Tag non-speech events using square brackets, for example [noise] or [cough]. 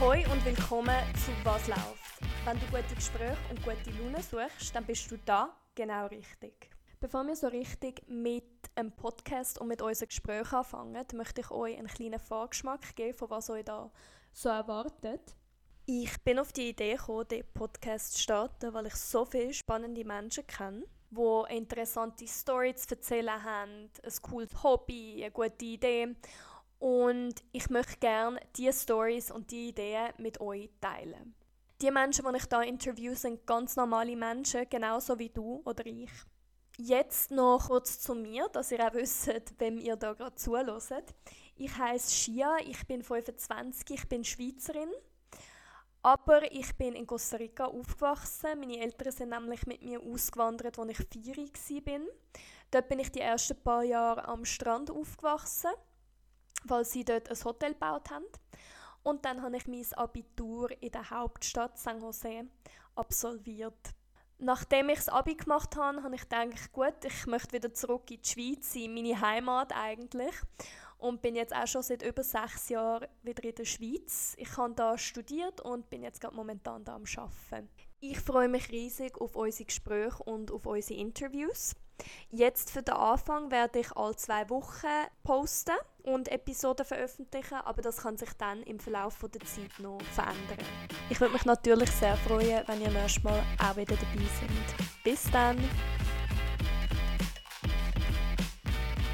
Hoi und willkommen zu Was läuft. Wenn du gute Gespräche und gute Laune suchst, dann bist du da genau richtig. Bevor wir so richtig mit einem Podcast und mit unseren Gesprächen anfangen, möchte ich euch einen kleinen Vorgeschmack geben, von was euch da so erwartet. Ich bin auf die Idee gekommen, den Podcast zu starten, weil ich so viele spannende Menschen kenne, die interessante Storys zu erzählen haben, ein cooles Hobby, eine gute Idee und ich möchte gerne diese Stories und die Ideen mit euch teilen. Die Menschen, die ich hier interview, sind ganz normale Menschen, genauso wie du oder ich. Jetzt noch kurz zu mir, dass ihr auch wisst, [laughs] wem ihr da gerade zuhört. Ich heiße Shia, ich bin 25, ich bin Schweizerin. Aber ich bin in Costa Rica aufgewachsen. Meine Eltern sind nämlich mit mir ausgewandert, als ich vier war. Dort bin ich die ersten paar Jahre am Strand aufgewachsen weil sie dort ein Hotel gebaut haben. Und dann habe ich mein Abitur in der Hauptstadt San Jose absolviert. Nachdem ich das Abi gemacht habe, habe ich gedacht, gut, ich möchte wieder zurück in die Schweiz, in meine Heimat eigentlich. Und bin jetzt auch schon seit über sechs Jahren wieder in der Schweiz. Ich habe da studiert und bin jetzt gerade momentan da am Arbeiten. Ich freue mich riesig auf unsere Gespräche und auf unsere Interviews. Jetzt für den Anfang werde ich alle zwei Wochen posten und Episoden veröffentlichen, aber das kann sich dann im Verlauf der Zeit noch verändern. Ich würde mich natürlich sehr freuen, wenn ihr nächstes Mal auch wieder dabei seid. Bis dann!